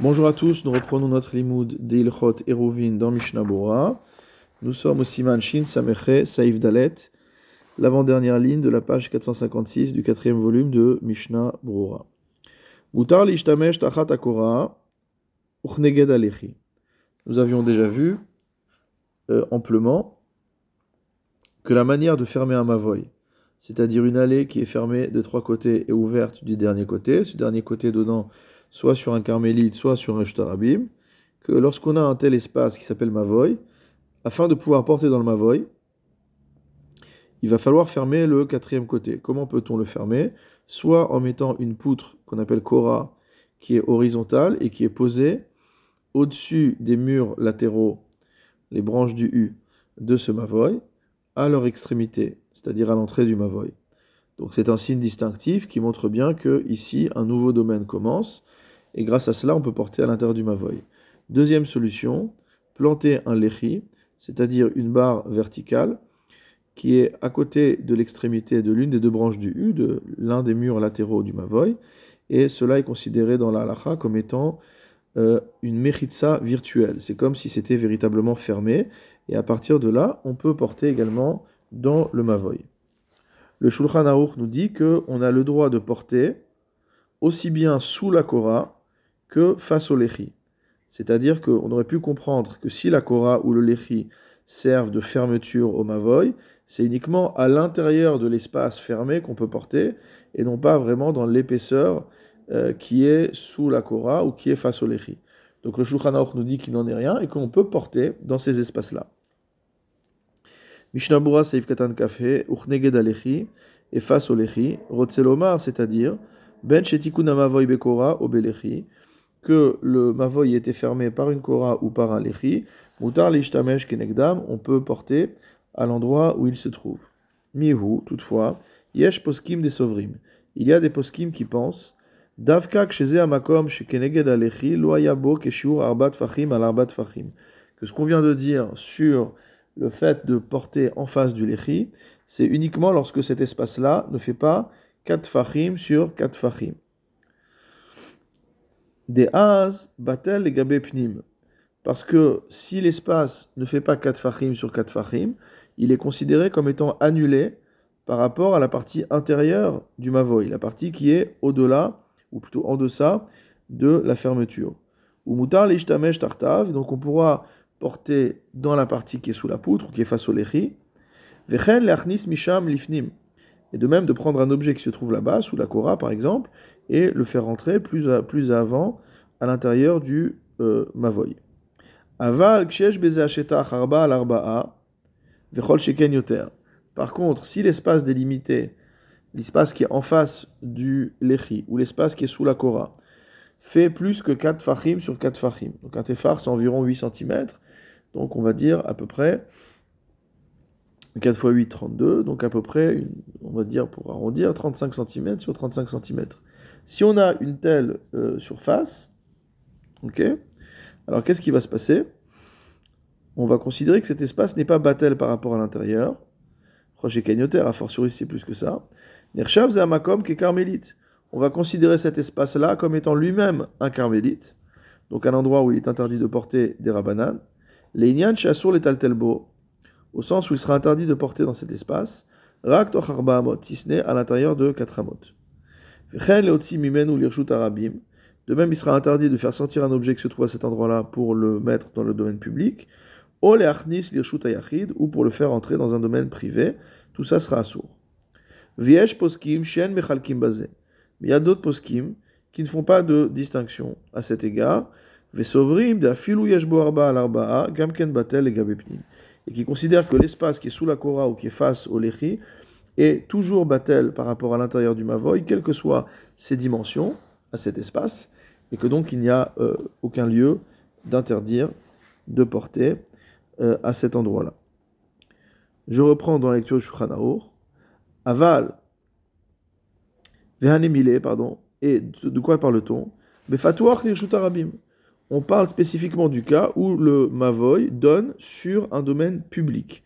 Bonjour à tous, nous reprenons notre limoud d'Ilchot Eruvin dans Mishnah Bora. Nous sommes au Siman Shin Sameche Saif Dalet, l'avant-dernière ligne de la page 456 du quatrième volume de Mishnah Bora. Mutar l'ishtamesh tachat akora. Nous avions déjà vu euh, amplement que la manière de fermer un mavoy, c'est-à-dire une allée qui est fermée de trois côtés et ouverte du dernier côté, ce dernier côté donnant soit sur un carmélite, soit sur un shtarabim, que lorsqu'on a un tel espace qui s'appelle Mavoy, afin de pouvoir porter dans le Mavoy, il va falloir fermer le quatrième côté. Comment peut-on le fermer? Soit en mettant une poutre qu'on appelle Kora, qui est horizontale et qui est posée au-dessus des murs latéraux, les branches du U de ce Mavoy, à leur extrémité, c'est-à-dire à, l'entrée du Mavoy. Donc c'est un signe distinctif qui montre bien que ici un nouveau domaine commence et grâce à cela, on peut porter à l'intérieur du mavoy. Deuxième solution, planter un lechi, c'est-à-dire une barre verticale qui est à côté de l'extrémité de l'une des deux branches du U, de l'un des murs latéraux du mavoy, et cela est considéré dans la halacha comme étant euh, une mechitsa virtuelle. C'est comme si c'était véritablement fermé, et à partir de là, on peut porter également dans le mavoy. Le Shulchan Aruch nous dit qu'on a le droit de porter aussi bien sous la Korah face au lechi. C'est-à-dire qu'on aurait pu comprendre que si la Korah ou le lechi servent de fermeture au mavoy, c'est uniquement à l'intérieur de l'espace fermé qu'on peut porter, et non pas vraiment dans l'épaisseur euh, qui est sous la Korah ou qui est face au lechi. Donc le Shulchan nous dit qu'il n'en est rien et qu'on peut porter dans ces espaces-là. Mishnabura Seif Katan Kafe, Uchneged Alechi, et face au lechi, Rotzelomar, c'est-à-dire Ben Shetikun Amavoy Bekora au Belechi, que le mavoy était fermé par une kora ou par un lechi, mutar l'ishtamesh kenegdam, on peut porter à l'endroit où il se trouve. Mihu, toutefois, yesh poskim des sovrim. Il y a des poskim qui pensent Davka ksheze amakom shekeneged alechi lo ayabo keshur arbat fachim al arbat fachim. Que ce qu'on vient de dire sur le fait de porter en face du lechi, c'est uniquement lorsque cet espace-là ne fait pas 4 fachim sur 4 fachim des az batel et gabé pnim? Parce que si l'espace ne fait pas 4 fachim sur 4 fachim, il est considéré comme étant annulé par rapport à la partie intérieure du mavoy, la partie qui est au-delà, ou plutôt en deçà, de la fermeture. Ou mutar l'ishtamesh tartav, donc on pourra porter dans la partie qui est sous la poutre, ou qui est face au lechi, vechen leachnis misham lifnim. Et de même de prendre un objet qui se trouve là-bas, sous la kora par exemple, et le faire rentrer plus, plus avant à l'intérieur du euh, mavoy. Aval kshesh harba al vechol sheken yoter. Par contre, si l'espace délimité, l'espace qui est en face du lechi, ou l'espace qui est sous la kora, fait plus que 4 fachim sur 4 fachim. Donc un tefar, c'est environ 8 cm. Donc on va dire à peu près 4 x 8, 32. Donc à peu près, on va dire pour arrondir, 35 cm sur 35 cm. Si on a une telle euh, surface, ok, alors qu'est-ce qui va se passer? On va considérer que cet espace n'est pas battel par rapport à l'intérieur. Roger Cagnoter, a fortiori c'est plus que ça. Nershav Zamakom qui est carmélite. On va considérer cet espace-là comme étant lui-même un carmélite, donc un endroit où il est interdit de porter des rabananes. Les Inyan Shasur les Taltelbo, au sens où il sera interdit de porter dans cet espace, Rak si ce n'est à l'intérieur de 4 amot. De même, il sera interdit de faire sortir un objet qui se trouve à cet endroit-là pour le mettre dans le domaine public, ou pour le faire entrer dans un domaine privé. Tout ça sera assourd. Viesh poskim, shen mechalkim bazé. Mais il y a d'autres poskim qui ne font pas de distinction à cet égard. Et qui considèrent que l'espace qui est sous la Korah ou qui est face au lechi est toujours battel par rapport à l'intérieur du Mavoy, quelles que soient ses dimensions à cet espace, et que donc il n'y a euh, aucun lieu d'interdire de porter euh, à cet endroit-là. Je reprends dans la lecture de Shulchan Aval, Vehanemile, pardon, et de quoi parle-t-on? On parle spécifiquement du cas où le Mavoy donne sur un domaine public.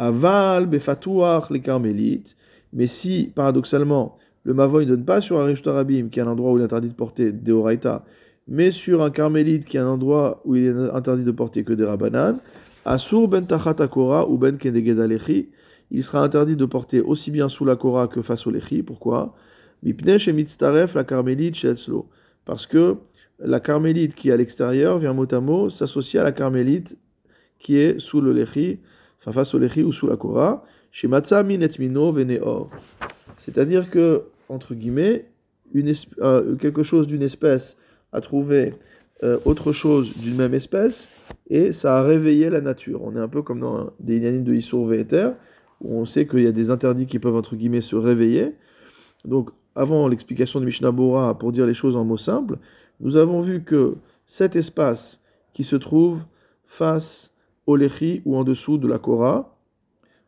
Aval, Befatouach, les carmélites. Mais si, paradoxalement, le Mavoy ne donne pas sur un Arabim, qui est un endroit où il est interdit de porter Deoraita, mais sur un carmélite qui est un endroit où il est interdit de porter que des rabanan, Asur ben tachat akora ou ben keneged alechi, il sera interdit de porter aussi bien sous la que face au lechi. Pourquoi? Mipne shemitztaref la carmélite shetzlo. Parce que la carmélite qui est à l'extérieur vient mot à mot s'associer à la carmélite qui est sous le lechi, enfin face au lechi ou sous la kora. Chez min et mino veneor. C'est-à-dire que, entre guillemets, euh, quelque chose d'une espèce a trouvé euh, autre chose d'une même espèce et ça a réveillé la nature. On est un peu comme dans des inanimes de Issour Véter, où on sait qu'il y a des interdits qui peuvent, entre guillemets, se réveiller. Donc, avant l'explication de Mishnah Bora, pour dire les choses en mots simples, nous avons vu que cet espace qui se trouve face au Lechi ou en dessous de la Korah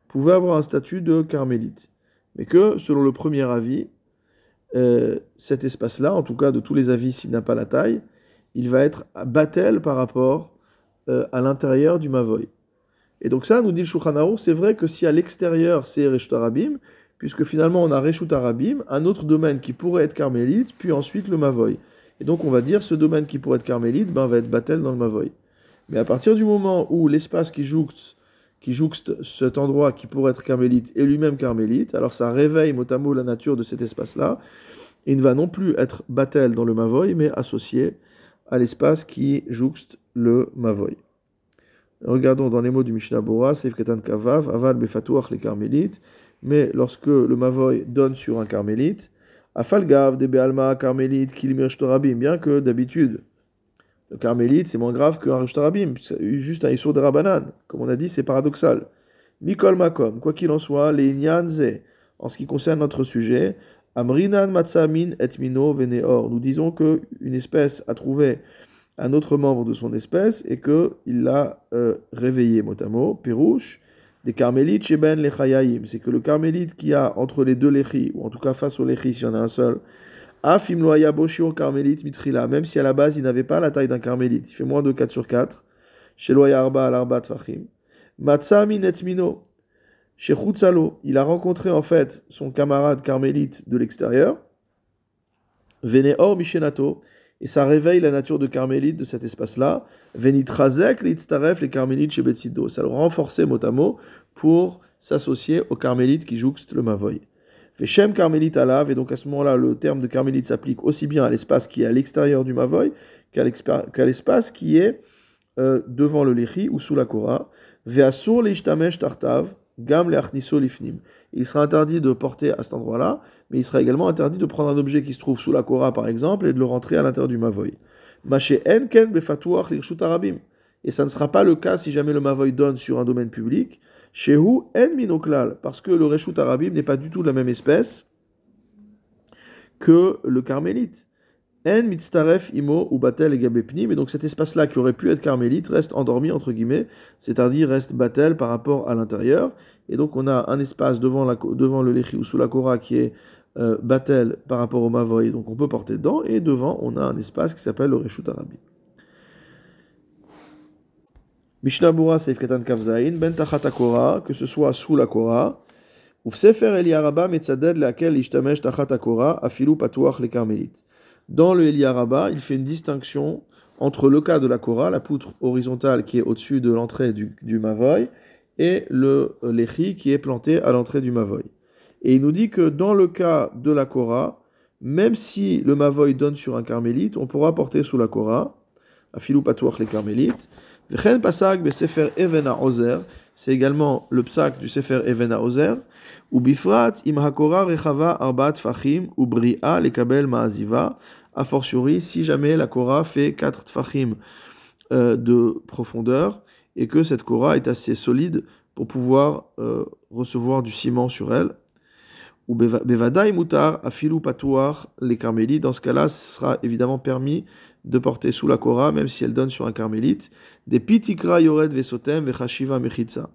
pouvait avoir un statut de carmélite. Mais que, selon le premier avis, euh, cet espace-là, en tout cas de tous les avis s'il n'a pas la taille, il va être battel par rapport euh, à l'intérieur du Mavoy. Et donc ça, nous dit le c'est vrai que si à l'extérieur c'est Reshut Arabim, puisque finalement on a Reshut Arabim, un autre domaine qui pourrait être carmélite, puis ensuite le Mavoy. Et donc on va dire ce domaine qui pourrait être carmélite, ben, va être battel dans le Mavoy. Mais à partir du moment où l'espace qui jouxte, qui jouxte cet endroit qui pourrait être carmélite est lui-même carmélite, alors ça réveille mot à mot la nature de cet espace-là, et ne va non plus être battel dans le Mavoy, mais associé à l'espace qui jouxte le Mavoy. Regardons dans les mots du Mishnah Bora, Seif Ketan Kavav, Aval Befatuach les carmélites, mais lorsque le Mavoy donne sur un carmélite, Afalgav de Bealma carmélite Kilimir Shtorabim, bien que d'habitude, le carmélite c'est moins grave qu'un Shtorabim, juste un Issour de Rabanan, comme on a dit, c'est paradoxal. Mikol Makom, quoi qu'il en soit, les Nyanze, en ce qui concerne notre sujet, Amrinan Matsamin et Mino Veneor, nous disons qu'une espèce a trouvé un autre membre de son espèce et qu'il l'a euh, réveillé mot à mot. Pirouche, des carmélites chez Ben Lechayaim. C'est que le carmélite qui a entre les deux lechis, ou en tout cas face au lechi s'il y en a un seul, Afim loya boshio carmélite mitrila, même si à la base il n'avait pas la taille d'un carmélite, il fait moins de 4 sur 4. Chez loya arba al arba tfachim. Matsami netmino. Chez Chutzalo, il a rencontré en fait son camarade carmélite de l'extérieur. Veneor Mishenato et ça réveille la nature de carmélite de cet espace-là. Venitrazek litztaref les carmélites chez Betsido. Ça le renforçait mot à mot pour s'associer aux carmélites qui jouxtent le Mavoy. Veshem carmélite alav, et donc à ce moment-là, le terme de carmélite s'applique aussi bien à l'espace qui est à l'extérieur du Mavoy qu'à l'espace qui est euh, devant le Lechi ou sous la Kora. Veasur l'ishtamesh tartav, gam lifnim. Il sera interdit de porter à cet endroit-là, mais il sera également interdit de prendre un objet qui se trouve sous la Kora, par exemple, et de le rentrer à l'intérieur du Mavoy. enken arabim. Et ça ne sera pas le cas si jamais le Mavoy donne sur un domaine public. Shehu en minoklal, parce que le Reshut Arabim n'est pas du tout de la même espèce que le Carmélite. En mitztaref imo ou batel et gabepnim. Et donc cet espace-là qui aurait pu être carmélite reste endormi, entre guillemets, c'est-à-dire reste batel par rapport à l'intérieur. Et donc on a un espace devant, le lechi ou sous la kora qui est euh, batel par rapport au mavoy, donc on peut porter dedans. Et devant, on a un espace qui s'appelle le reshut arabi. Mishnah Bura Seif Katan Kavzain, Ben Tachat Kora, que ce soit sous la kora, ou Sefer Eliaraba Metzaded laquelle Ishtamesh Tachat Kora, Afilu Patuach les carmélites. Dans le Eliaraba, il fait une distinction entre le cas de la Kora, la poutre horizontale qui est au-dessus de l'entrée du, du Mavoy, et le euh, Lechi qui est planté à l'entrée du Mavoy. Et il nous dit que dans le cas de la Kora, même si le Mavoy donne sur un carmélite, on pourra porter sous la Kora, à patouach les carmélites. Vechen pasag sefer evena ozer, c'est également le psak du sefer evena ozer, ou bifrat im hakora rechava arbat fachim ou bria lekabel ma'aziva, a fortiori si jamais la Kora fait 4 tfachim euh, de profondeur, et que cette Kora est assez solide pour pouvoir euh, recevoir du ciment sur elle. Ou Bevadai Mutar, Afilu Patouar, les carmélites. Dans ce cas-là, ce sera évidemment permis de porter sous la Kora, même si elle donne sur un carmélite, des Pitikra Yored Vesotem Vechashiva Mechitza.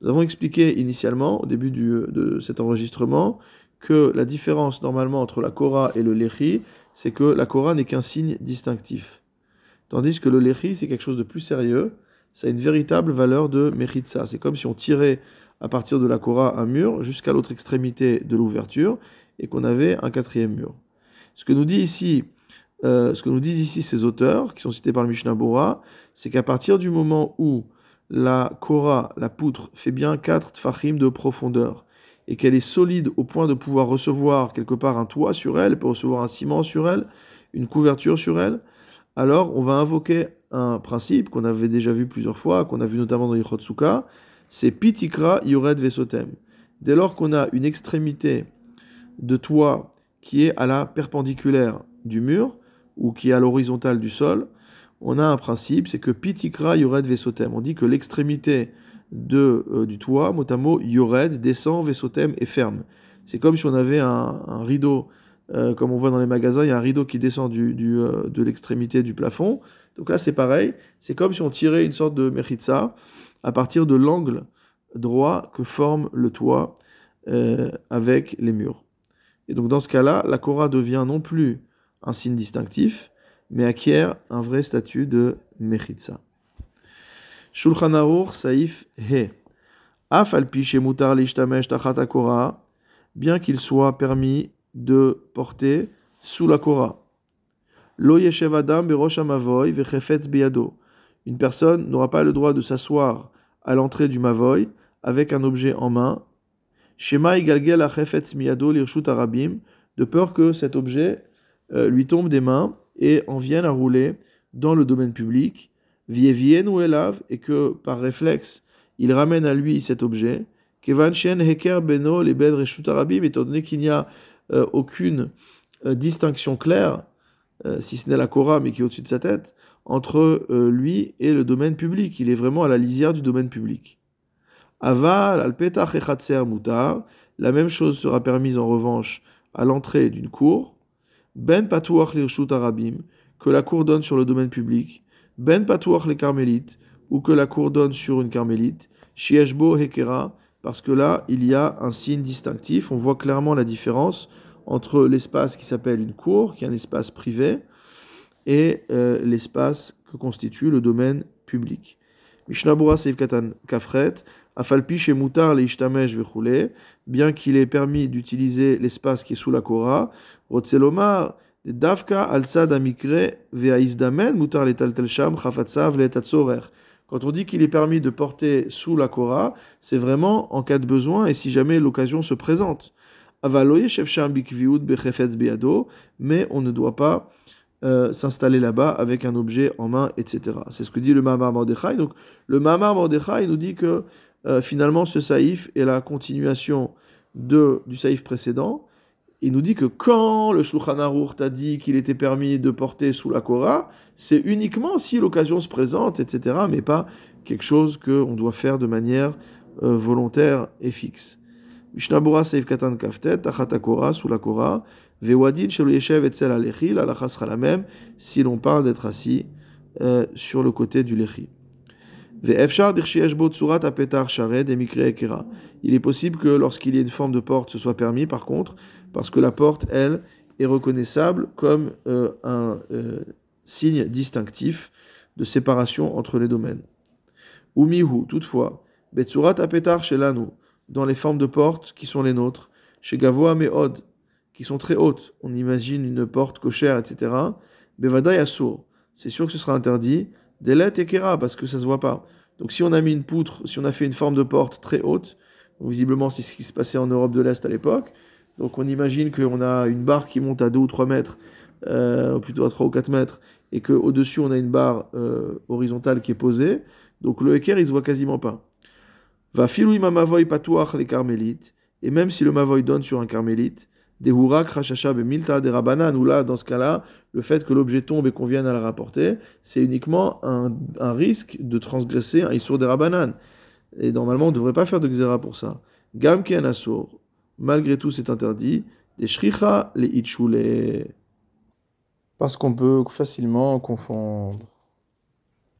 Nous avons expliqué initialement, au début de cet enregistrement, que la différence normalement entre la Kora et le Lechi, c'est que la Kora n'est qu'un signe distinctif. Tandis que le Lechi, c'est quelque chose de plus sérieux, ça a une véritable valeur de Mechitsa. C'est comme si on tirait à partir de la Kora un mur jusqu'à l'autre extrémité de l'ouverture et qu'on avait un quatrième mur. Ce que nous dit ici euh, ce que nous disent ici ces auteurs, qui sont cités par le Mishnah Bora, c'est qu'à partir du moment où la Korah, la poutre, fait bien 4 tfachim de profondeur, et qu'elle est solide au point de pouvoir recevoir quelque part un toit sur elle, peut recevoir un ciment sur elle, une couverture sur elle, alors on va invoquer un principe qu'on avait déjà vu plusieurs fois, qu'on a vu notamment dans Yichotsuka, c'est Pitikra Yored Vesotem. Dès lors qu'on a une extrémité de toit qui est à la perpendiculaire du mur, ou qui est à l'horizontale du sol, on a un principe, c'est que Pitikra Yored Vesotem. On dit que l'extrémité de, euh, du toit, mot à Yored, descend, Vesotem est ferme. C'est comme si on avait un, rideau, euh, comme on voit dans les magasins, il y a un rideau qui descend du, euh, de l'extrémité du plafond. Donc là, c'est pareil. C'est comme si on tirait une sorte de mechitza à partir de l'angle droit que forme le toit avec les murs. Et donc dans ce cas-là, la Korah devient non plus un signe distinctif, mais acquiert un vrai statut de Mechitza. Shulchan Aruch Saif He. Af mutar l'ishtamesh tachat bien qu'il soit permis de porter sous la Korah. Lo yeshev adam berosh amavoy vechefetz biyado. Une personne n'aura pas le droit de s'asseoir à l'entrée du mavoy avec un objet en main. Shema igalgel achefetz miyado lirshut arabim, de peur que cet objet euh, lui tombe des mains et en viennent à rouler dans le domaine public, ou et que par réflexe, il ramène à lui cet objet. Kevan shen heker beno les ben arabim, étant donné qu'il n'y a euh, aucune euh, distinction claire, si ce n'est la Korah, mais qui est au-dessus de sa tête, entre lui et le domaine public. Il est vraiment à la lisière du domaine public. Aval, al mutar, la même chose sera permise en revanche à l'entrée d'une cour. Ben patouach l'irshut arabim, que la cour donne sur le domaine public, ben patouach les carmélites, ou que la cour donne sur une carmélite, shieshbo hekera, parce que là, il y a un signe distinctif, on voit clairement la différence entre l'espace qui s'appelle une cour, qui est un espace privé, et euh, l'espace que constitue le domaine public. Mishnabura Seif Kafret, Afalpi chez Moutar les bien qu'il ait permis d'utiliser l'espace qui est sous la Korah, Quand on dit qu'il est permis de porter sous la Korah, c'est vraiment en cas de besoin et si jamais l'occasion se présente. Mais on ne doit pas euh, s'installer là-bas avec un objet en main, etc. C'est ce que dit le Mahamar Mordechai. Donc, le Mahamar Mordechai nous dit que euh, finalement, ce saïf est la continuation de, du saïf précédent. Il nous dit que quand le Shulchan Aruch t'a dit qu'il était permis de porter sous la Korah, c'est uniquement si l'occasion se présente, etc., mais pas quelque chose qu'on doit faire de manière euh, volontaire et fixe. Mishnabura Saïf Katan Kaftet, Tachat Korah, sous la Korah, Vewadin Shelo Yeshev Etzel Alechi, la sera la même si l'on parle d'être assis euh, sur le côté du Lechi. Il est possible que lorsqu'il y ait une forme de porte, ce soit permis par contre, parce que la porte, elle, est reconnaissable comme euh, un euh, signe distinctif de séparation entre les domaines. Umihu, toutefois, Betsurat apetar shelanu, dans les formes de porte qui sont les nôtres, chez Gavoa Meod, qui sont très hautes, on imagine une porte cochère, etc. Bevada Yassur, c'est sûr que ce sera interdit, Delet Ekera, parce que ça se voit pas. Donc si on a mis une poutre, si on a fait une forme de porte très haute, visiblement c'est ce qui se passait en Europe de l'Est à l'époque, donc on imagine qu'on a une barre qui monte à 2 ou 3 mètres, euh, plutôt à 3 ou 4 mètres, et qu'au-dessus on a une barre euh, horizontale qui est posée, donc le Eker il se voit quasiment pas. Va filou mavoy patouach les carmélites, et même si le mavoy donne sur un carmélite, des hurak rachachab et milta des rabanan, ou là, dans ce cas-là, le fait que l'objet tombe et qu'on vienne à la rapporter, c'est uniquement un, risque de transgresser un issour des rabanan. Et normalement, on ne devrait pas faire de xéra pour ça. Gam ken malgré tout, c'est interdit. Des shricha les itchoulé. Parce qu'on peut facilement confondre